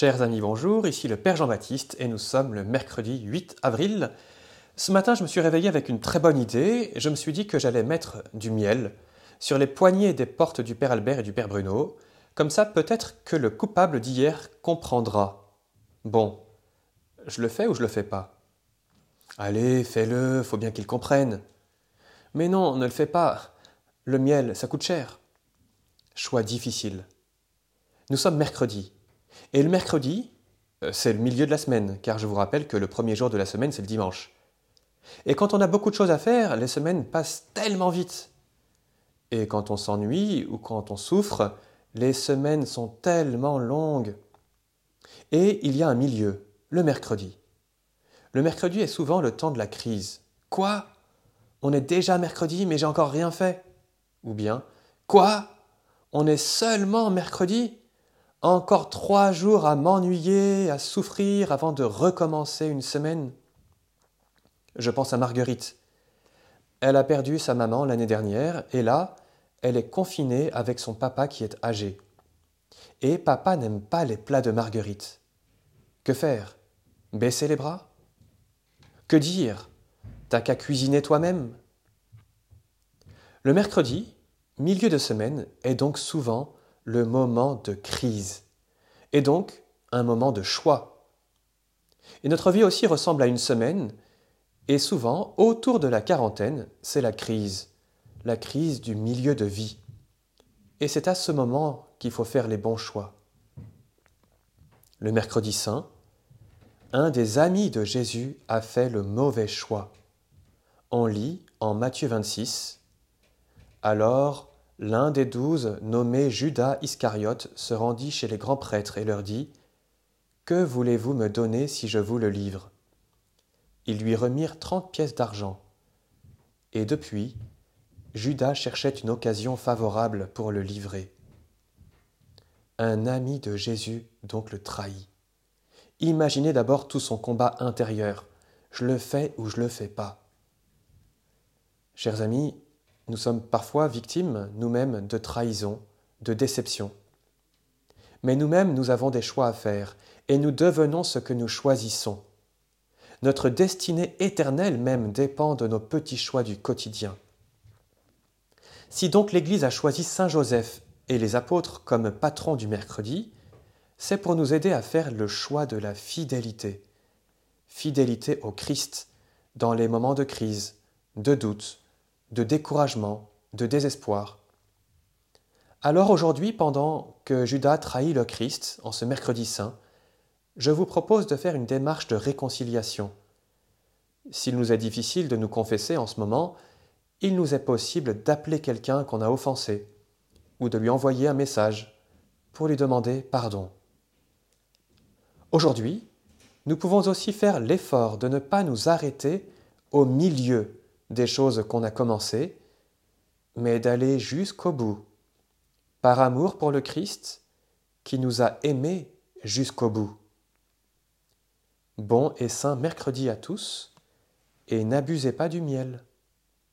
Chers amis, bonjour, ici le Père Jean-Baptiste et nous sommes le mercredi 8 avril. Ce matin, je me suis réveillé avec une très bonne idée. Je me suis dit que j'allais mettre du miel sur les poignées des portes du Père Albert et du Père Bruno. Comme ça, peut-être que le coupable d'hier comprendra. Bon, je le fais ou je le fais pas? Allez, fais-le, faut bien qu'il comprenne. Mais non, ne le fais pas. Le miel, ça coûte cher. Choix difficile. Nous sommes mercredi. Et le mercredi, euh, c'est le milieu de la semaine, car je vous rappelle que le premier jour de la semaine, c'est le dimanche. Et quand on a beaucoup de choses à faire, les semaines passent tellement vite. Et quand on s'ennuie ou quand on souffre, les semaines sont tellement longues. Et il y a un milieu, le mercredi. Le mercredi est souvent le temps de la crise. Quoi? On est déjà mercredi, mais j'ai encore rien fait. Ou bien, quoi? On est seulement mercredi? Encore trois jours à m'ennuyer, à souffrir avant de recommencer une semaine. Je pense à Marguerite. Elle a perdu sa maman l'année dernière et là, elle est confinée avec son papa qui est âgé. Et papa n'aime pas les plats de Marguerite. Que faire? Baisser les bras? Que dire? T'as qu'à cuisiner toi-même? Le mercredi, milieu de semaine, est donc souvent le moment de crise, et donc un moment de choix. Et notre vie aussi ressemble à une semaine, et souvent, autour de la quarantaine, c'est la crise, la crise du milieu de vie. Et c'est à ce moment qu'il faut faire les bons choix. Le mercredi saint, un des amis de Jésus a fait le mauvais choix. On lit en Matthieu 26, Alors l'un des douze, nommé Judas Iscariote, se rendit chez les grands prêtres et leur dit Que voulez-vous me donner si je vous le livre? Ils lui remirent trente pièces d'argent. Et depuis, Judas cherchait une occasion favorable pour le livrer. Un ami de Jésus donc le trahit. Imaginez d'abord tout son combat intérieur. Je le fais ou je le fais pas. Chers amis, nous sommes parfois victimes nous-mêmes de trahison, de déception. Mais nous-mêmes, nous avons des choix à faire, et nous devenons ce que nous choisissons. Notre destinée éternelle même dépend de nos petits choix du quotidien. Si donc l'Église a choisi Saint Joseph et les apôtres comme patrons du mercredi, c'est pour nous aider à faire le choix de la fidélité. Fidélité au Christ dans les moments de crise, de doute, de découragement, de désespoir. Alors aujourd'hui, pendant que Judas trahit le Christ en ce mercredi saint, je vous propose de faire une démarche de réconciliation. S'il nous est difficile de nous confesser en ce moment, il nous est possible d'appeler quelqu'un qu'on a offensé, ou de lui envoyer un message pour lui demander pardon. Aujourd'hui, nous pouvons aussi faire l'effort de ne pas nous arrêter au milieu des choses qu'on a commencées, mais d'aller jusqu'au bout, par amour pour le Christ qui nous a aimés jusqu'au bout. Bon et saint mercredi à tous, et n'abusez pas du miel.